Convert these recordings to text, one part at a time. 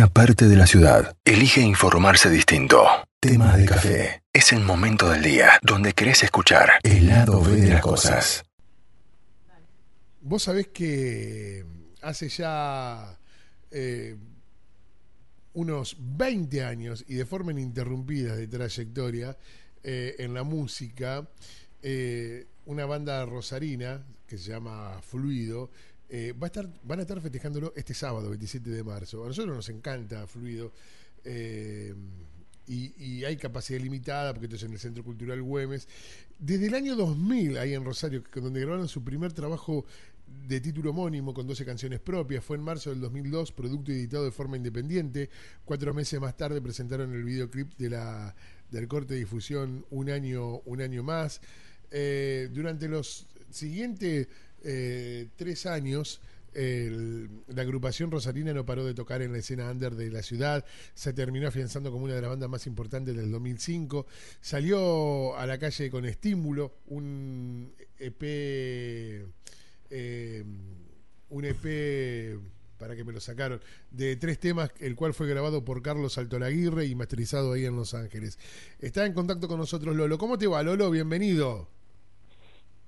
una parte de la ciudad elige informarse distinto. Tema de café. Es el momento del día donde querés escuchar el lado B de las cosas. Vos sabés que hace ya eh, unos 20 años y de forma ininterrumpida de trayectoria eh, en la música, eh, una banda rosarina que se llama Fluido eh, va a estar, van a estar festejándolo este sábado, 27 de marzo. A nosotros nos encanta Fluido. Eh, y, hay capacidad limitada porque esto es en el Centro Cultural Güemes. Desde el año 2000, ahí en Rosario, donde grabaron su primer trabajo de título homónimo con 12 canciones propias, fue en marzo del 2002, producto editado de forma independiente. Cuatro meses más tarde presentaron el videoclip de la, del corte de difusión Un año, un año más. Eh, durante los siguientes eh, tres años, la agrupación rosarina no paró de tocar en la escena under de la ciudad, se terminó afianzando como una de las bandas más importantes del 2005, salió a la calle con estímulo, un EP, eh, un EP para que me lo sacaron, de tres temas, el cual fue grabado por Carlos Altolaguirre y masterizado ahí en Los Ángeles. Está en contacto con nosotros Lolo. ¿Cómo te va, Lolo? Bienvenido.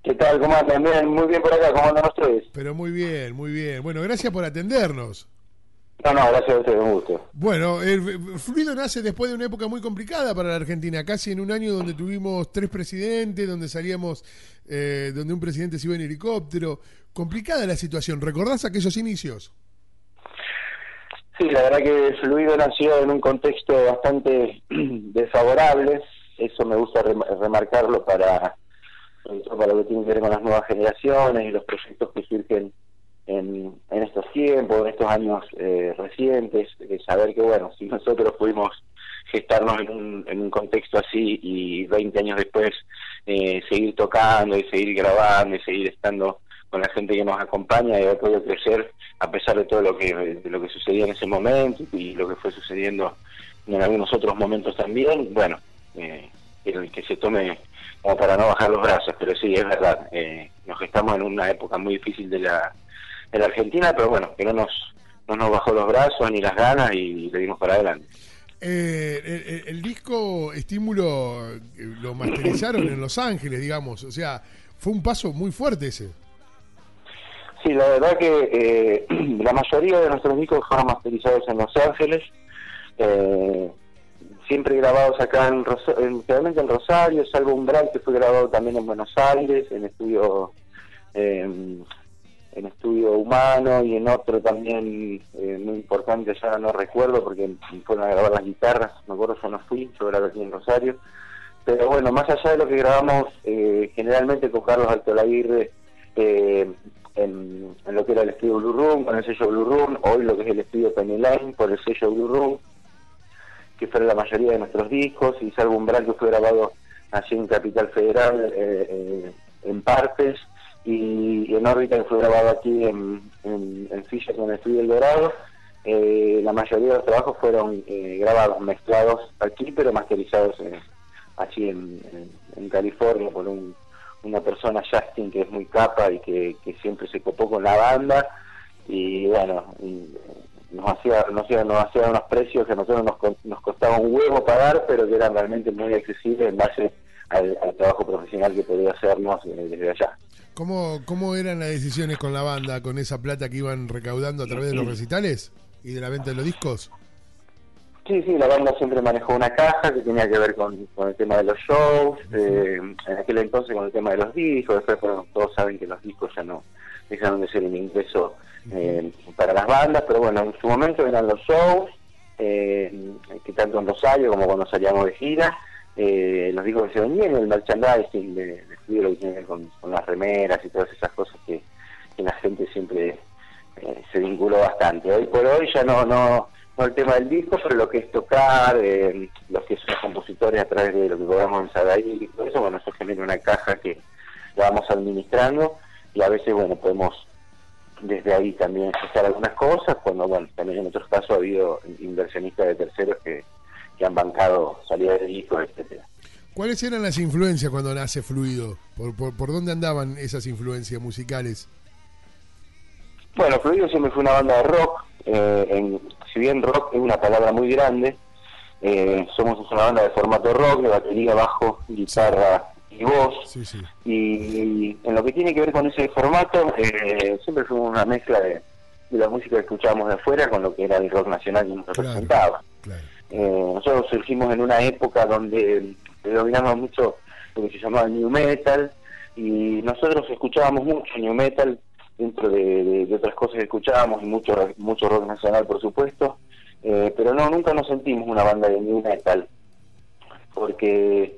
¿Qué tal? ¿Cómo andan? Bien, muy bien por acá, ¿cómo andan ustedes? Pero muy bien, muy bien. Bueno, gracias por atendernos. No, no, gracias a ustedes, un gusto. Bueno, el Fluido nace después de una época muy complicada para la Argentina, casi en un año donde tuvimos tres presidentes, donde salíamos, eh, donde un presidente se iba en helicóptero. Complicada la situación, ¿recordás aquellos inicios? Sí, la verdad que Fluido nació en un contexto bastante desfavorable, eso me gusta remarcarlo para para lo que tiene que ver con las nuevas generaciones y los proyectos que surgen en, en estos tiempos, en estos años eh, recientes, saber que, bueno, si nosotros pudimos gestarnos en un, en un contexto así y 20 años después eh, seguir tocando y seguir grabando y seguir estando con la gente que nos acompaña y haber podido crecer a pesar de todo lo que, lo que sucedía en ese momento y lo que fue sucediendo en algunos otros momentos también, bueno, eh, que se tome como para no bajar los brazos, pero sí, es verdad, eh, nos estamos en una época muy difícil de la, de la Argentina, pero bueno, que no nos, no nos bajó los brazos ni las ganas y le dimos para adelante. Eh, el, disco Estímulo eh, lo masterizaron en Los Ángeles, digamos, o sea, fue un paso muy fuerte ese. Sí, la verdad que la mayoría de nuestros discos fueron masterizados en Los Ángeles. Eh, siempre grabados acá en, realmente en Rosario, salvo Umbral que fue grabado también en Buenos Aires, en estudio en estudio humano y en otro también eh, muy importante, ya no recuerdo porque fueron a grabar las guitarras, me acuerdo yo no fui, yo grabé aquí en Rosario, pero bueno, más allá de lo que grabamos eh, generalmente con Carlos Altolaguirre eh, en, lo que era el estudio Blue Room, con el sello Blue Room, hoy lo que es el estudio Penny Line por el sello Blue Room, que fue la mayoría de nuestros discos, y Salvo Umbral que fue grabado allí en Capital Federal eh, eh, en partes, y, en órbita que fue grabado aquí en, en, en Fisher con el Estudio El Dorado. Eh, la mayoría de los trabajos fueron grabados, mezclados aquí, pero masterizados allí en, California por una persona, Justin, que es muy capa y que, siempre se copó con la banda. Y bueno, nos hacía, nos hacía, nos hacía unos precios que a nosotros nos, nos costaba un huevo pagar, pero que eran realmente muy accesibles en base al, trabajo profesional que podía hacernos eh, desde allá. ¿Cómo, ¿Cómo eran las decisiones con la banda, con esa plata que iban recaudando a través de los recitales y de la venta de los discos? Sí, sí, la banda siempre manejó una caja que tenía que ver con, el tema de los shows, eh, en aquel entonces con el tema de los discos, después todos saben que los discos ya no dejaron de ser un ingreso eh, para las bandas, pero bueno, en su momento eran los shows, eh, que tanto en Rosario como cuando salíamos de gira, eh, los discos que se vendían, el merchandising de, de lo que tiene que con, las remeras y todas esas cosas que, la gente siempre se vinculó bastante. Hoy por hoy ya no, no, no el tema del disco, pero lo que es tocar, eh, los que son los compositores a través de lo que podamos ahí y todo eso, bueno, eso genera una caja que la vamos administrando y a veces, bueno, podemos desde ahí también gestar algunas cosas, cuando, bueno, también en otros casos ha habido inversionistas de terceros que, han bancado salida de discos, etcétera. ¿Cuáles eran las influencias cuando nace Fluido? ¿Por, por, dónde andaban esas influencias musicales? Bueno, Fluido siempre fue una banda de rock, eh, si bien rock es una palabra muy grande, eh, somos una banda de formato rock, de batería, bajo, guitarra y voz. Y, en lo que tiene que ver con ese formato, eh, siempre fue una mezcla de, la música que escuchábamos de afuera con lo que era el rock nacional que nos representaba. Eh, nosotros surgimos en una época donde predominamos mucho lo que se llamaba New Metal y nosotros escuchábamos mucho New Metal dentro de, otras cosas que escuchábamos y mucho, mucho rock nacional por supuesto, eh, pero no, nunca nos sentimos una banda de New Metal porque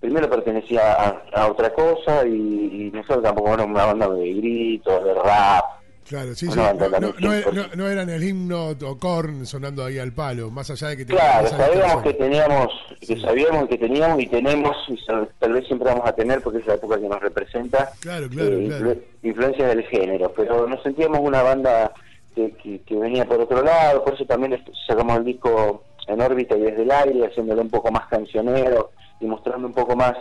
primero pertenecía a, otra cosa y, nosotros tampoco éramos una banda de gritos, de rap, Claro, sí, sí. No, no, eran el himno o corn sonando ahí al palo, más allá de que Claro, sabíamos que teníamos, que sabíamos que teníamos y tenemos, y tal vez siempre vamos a tener, porque es la época que nos representa, claro, claro, eh, influencias del género, pero nos sentíamos una banda que, que, venía por otro lado, por eso también sacamos el disco en órbita y desde el aire, haciéndolo un poco más cancionero y mostrando un poco más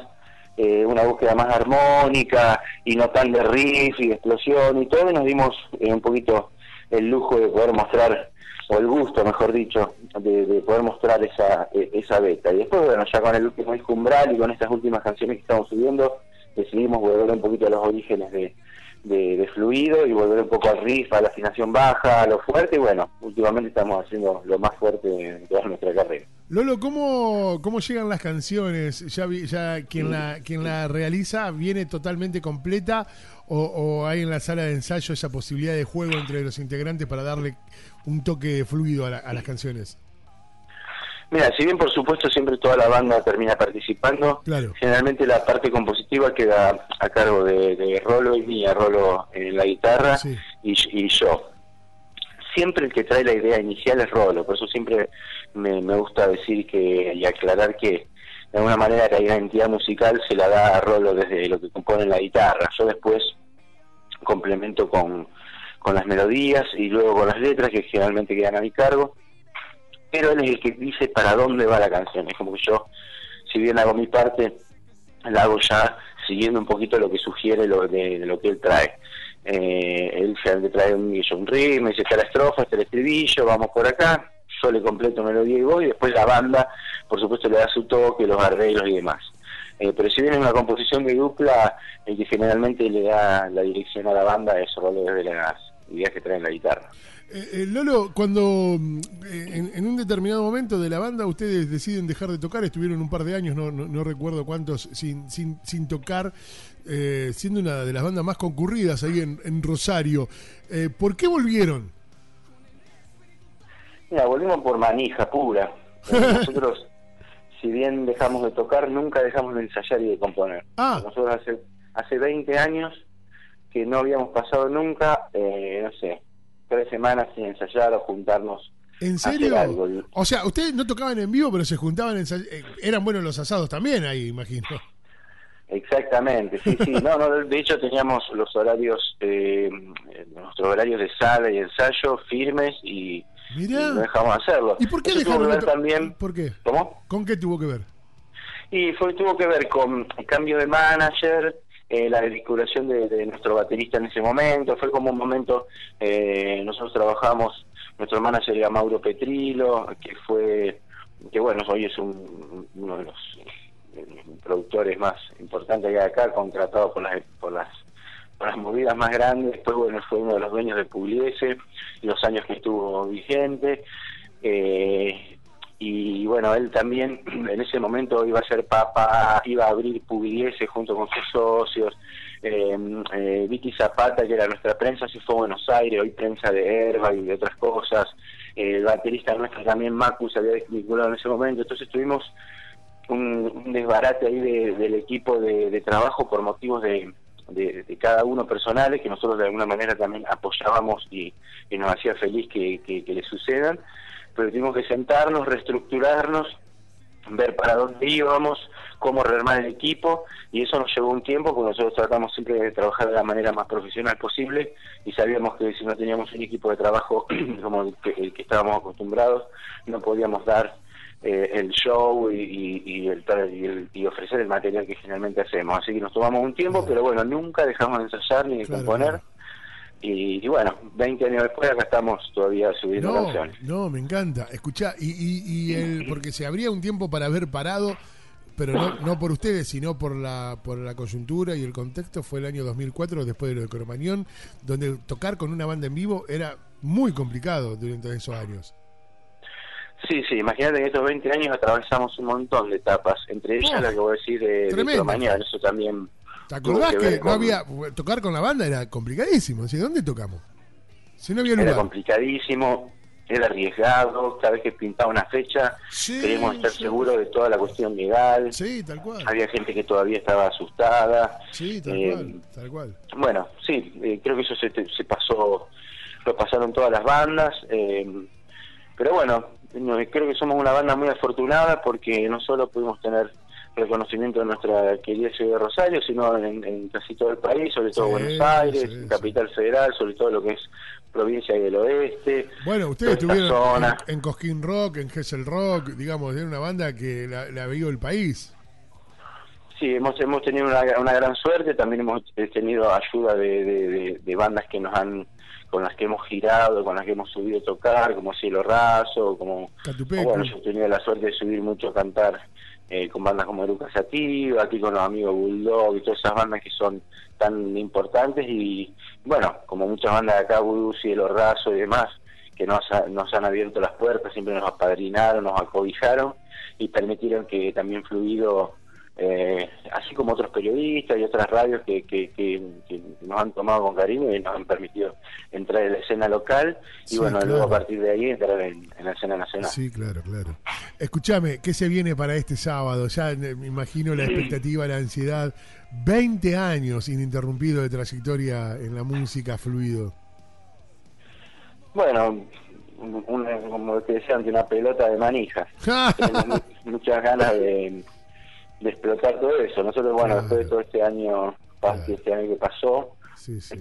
eh, una búsqueda más armónica y no tan de riff y de explosión y todo, y nos dimos eh, un poquito el lujo de poder mostrar, o el gusto, mejor dicho, de, poder mostrar esa, e, esa beta. Y después, bueno, ya con el último disco Umbral y con estas últimas canciones que estamos subiendo, decidimos volver un poquito a los orígenes de, de, fluido y volver un poco al riff, a la afinación baja, a lo fuerte. Y bueno, últimamente estamos haciendo lo más fuerte de toda nuestra carrera. Lolo, ¿cómo, cómo llegan las canciones? ¿Ya, ya quien, la, quien la realiza viene totalmente completa o, hay en la sala de ensayo esa posibilidad de juego entre los integrantes para darle un toque fluido a las canciones? Mira, si bien por supuesto siempre toda la banda termina participando, generalmente la parte compositiva queda a cargo de, Rolo y mía, Rolo en la guitarra y, yo. Siempre el que trae la idea inicial es Rolo, por eso siempre me, gusta decir que y aclarar que de alguna manera la identidad musical se la da a Rolo desde lo que compone la guitarra. Yo después complemento con, con las melodías y luego con las letras que generalmente quedan a mi cargo pero él es el que dice para dónde va la canción. Es como que yo, si bien hago mi parte, la hago ya siguiendo un poquito lo que sugiere lo de, lo que él trae. Eh, él le trae un, un ritmo, dice está la estrofa, está el estribillo, vamos por acá, yo le completo melodía y voy, y después la banda, por supuesto, le da su toque, los arreglos y demás. Eh, pero si bien es una composición de dupla, el que generalmente le da la dirección a la banda es solo desde las ideas que trae la guitarra. Eh, eh, Lolo, cuando mm, eh, en, un determinado momento de la banda ustedes deciden dejar de tocar, estuvieron un par de años, no, no, recuerdo cuántos, sin, sin, sin tocar, siendo una de las bandas más concurridas ahí en, Rosario. ¿Por qué volvieron? Mira, volvimos por manija pura. Nosotros, si bien dejamos de tocar, nunca dejamos de ensayar y de componer. Ah. Nosotros hace, hace 20 años que no habíamos pasado nunca, no sé, tres semanas sin ensayar o juntarnos. ¿En serio? O sea, ustedes no tocaban en vivo, pero se juntaban, en eh, eran buenos los asados también ahí, imagino. Exactamente, sí, sí. No, no, de hecho teníamos los horarios, eh, nuestros horarios de sala y ensayo firmes y, no dejamos de hacerlo. ¿Y por qué dejaron también? ¿Por qué? ¿Cómo? ¿Con qué tuvo que ver? Y fue tuvo que ver con el cambio de manager, eh, la desvinculación de, nuestro baterista en ese momento, fue como un momento, eh, nosotros trabajamos, nuestro manager era Mauro Petrilo, que fue, que bueno, hoy es uno de los productores más importantes que hay acá, contratado por las, por las por las movidas más grandes, después bueno, fue uno de los dueños de Pugliese, los años que estuvo vigente, eh, y bueno, él también en ese momento iba a ser papa, iba a abrir Pugliese junto con sus socios, eh, eh, Vicky Zapata, que era nuestra prensa, se fue a Buenos Aires, hoy prensa de Herba y de otras cosas, el baterista nuestro también, Macu, se había desvinculado en ese momento, entonces tuvimos un, desbarate ahí del equipo de, trabajo por motivos de, de, cada uno personales que nosotros de alguna manera también apoyábamos y, nos hacía feliz que le sucedan pero tuvimos que sentarnos, reestructurarnos, ver para dónde íbamos, cómo rearmar el equipo, y eso nos llevó un tiempo, porque nosotros tratamos siempre de trabajar de la manera más profesional posible, y sabíamos que si no teníamos un equipo de trabajo como el que, estábamos acostumbrados, no podíamos dar eh, el show y, y, el, y, ofrecer el material que generalmente hacemos. Así que nos tomamos un tiempo, pero bueno, nunca dejamos de ensayar ni de componer. Y, bueno, 20 años después acá estamos todavía subiendo no, canciones. No, me encanta. Escuchá, y, y, y el, porque se habría un tiempo para haber parado, pero no, no por ustedes, sino por la, por la coyuntura y el contexto, fue el año 2004, después de lo de Cromañón, donde tocar con una banda en vivo era muy complicado durante esos años. Sí, sí, imagínate que en estos 20 años atravesamos un montón de etapas, entre ellas la que voy a decir de, de Cromañón, eso también ¿Te acordás que, no había. Tocar con la banda era complicadísimo? ¿sí? ¿Dónde tocamos? Si no había lugar. Era complicadísimo, era arriesgado. Cada vez que pintaba una fecha, queríamos estar seguros de toda la cuestión legal. Sí, tal cual. Había gente que todavía estaba asustada. Sí, tal eh, cual. Tal cual. Bueno, sí, eh, creo que eso se, se pasó. Lo pasaron todas las bandas. Eh, pero bueno, creo que somos una banda muy afortunada porque no solo pudimos tener reconocimiento de nuestra querida ciudad de Rosario, sino en, casi todo el país, sobre todo Buenos Aires, Capital Federal, sobre todo lo que es provincia del oeste. Bueno, ustedes estuvieron en, Cosquín Rock, en Gessel Rock, digamos, de una banda que la, la vio el país. Sí, hemos, hemos tenido una, una gran suerte, también hemos tenido ayuda de, de, bandas que nos han con las que hemos girado, con las que hemos subido a tocar, como Cielo Raso, como... bueno, yo he tenido la suerte de subir mucho a cantar eh, con bandas como Eruca Sativa, aquí con los amigos Bulldog y todas esas bandas que son tan importantes y bueno, como muchas bandas de acá, Voodoo, Cielo Raso y demás, que nos, nos han abierto las puertas, siempre nos apadrinaron, nos acobijaron y permitieron que también Fluido eh, así como otros periodistas y otras radios que, que, nos han tomado con cariño y nos han permitido entrar en la escena local y bueno, luego a partir de ahí entrar en, la escena nacional. Sí, claro, claro. Escúchame, ¿qué se viene para este sábado? Ya me imagino la expectativa, la ansiedad. 20 años ininterrumpido de trayectoria en la música fluido. Bueno, como te decía una pelota de. Tenemos muchas ganas de de explotar todo eso. Nosotros, bueno, después de todo este año, este año que pasó,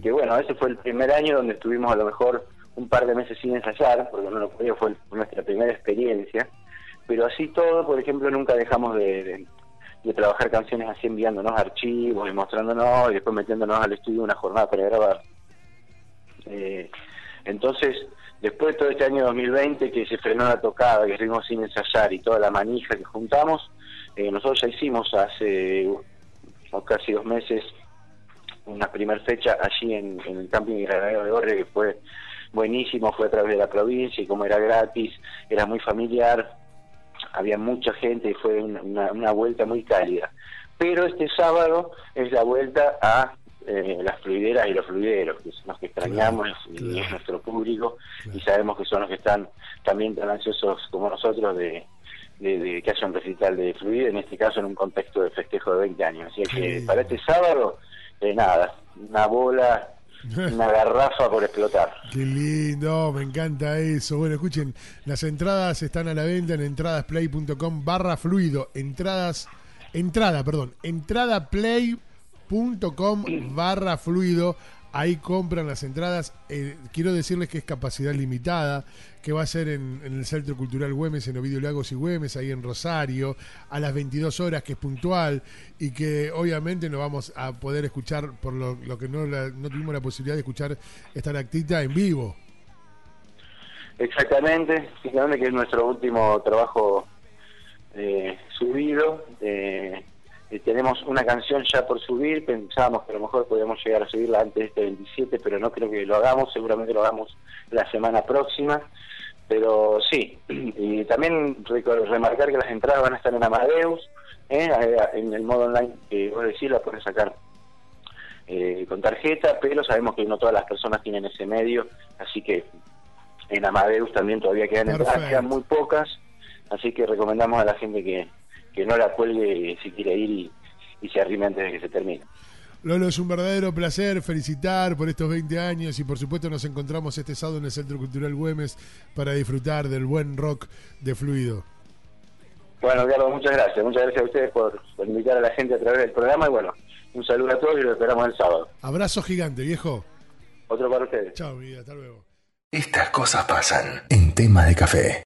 que bueno, ese fue el primer año donde estuvimos a lo mejor un par de meses sin ensayar, porque no lo podía, fue nuestra primera experiencia, pero así todo, por ejemplo, nunca dejamos de, de, trabajar canciones así enviándonos archivos y mostrándonos y después metiéndonos al estudio una jornada para grabar. Eh, entonces, después de todo este año 2020 que se frenó la tocada, que estuvimos sin ensayar y toda la manija que juntamos, eh, nosotros ya hicimos hace casi dos meses una primera fecha allí en, el camping Granadero de Gorre que fue buenísimo, fue a través de la provincia y como era gratis, era muy familiar, había mucha gente y fue una, vuelta muy cálida. Pero este sábado es la vuelta a eh, las fluideras y los fluideros, que son los que extrañamos y es nuestro público y sabemos que son los que están también tan ansiosos como nosotros de, de, que haya un recital de fluido, en este caso en un contexto de festejo de 20 años. Así que para este sábado, eh, nada, una bola, una garrafa por explotar. Qué lindo, me encanta eso. Bueno, escuchen, las entradas están a la venta en entradasplay.com barra fluido. Entradas, entrada, perdón, entradaplay.com barra fluido. Ahí compran las entradas. Eh, quiero decirles que es capacidad limitada, que va a ser en, el Centro Cultural Güemes, en Ovidio Lagos y Güemes, ahí en Rosario, a las 22 horas, que es puntual, y que obviamente no vamos a poder escuchar, por lo, que no, no tuvimos la posibilidad de escuchar esta actita en vivo. Exactamente, fíjate que es nuestro último trabajo eh, subido. Eh, tenemos una canción ya por subir, pensábamos que a lo mejor podíamos llegar a subirla antes de este 27, pero no creo que lo hagamos, seguramente lo hagamos la semana próxima. Pero sí, y también remarcar que las entradas van a estar en Amadeus, ¿eh? en el modo online que vos decís, la puedes sacar eh, con tarjeta, pero sabemos que no todas las personas tienen ese medio, así que en Amadeus también todavía quedan entradas, quedan muy pocas, así que recomendamos a la gente que, que no la cuelgue si quiere ir y, se arrime antes de que se termine. Lolo, es un verdadero placer felicitar por estos 20 años y por supuesto nos encontramos este sábado en el Centro Cultural Güemes para disfrutar del buen rock de Fluido. Bueno, Carlos, muchas gracias. Muchas gracias a ustedes por, invitar a la gente a través del programa y bueno, un saludo a todos y lo esperamos el sábado. Abrazo gigante, viejo. Otro para ustedes. Chao, vida, hasta luego. Estas cosas pasan en tema de café.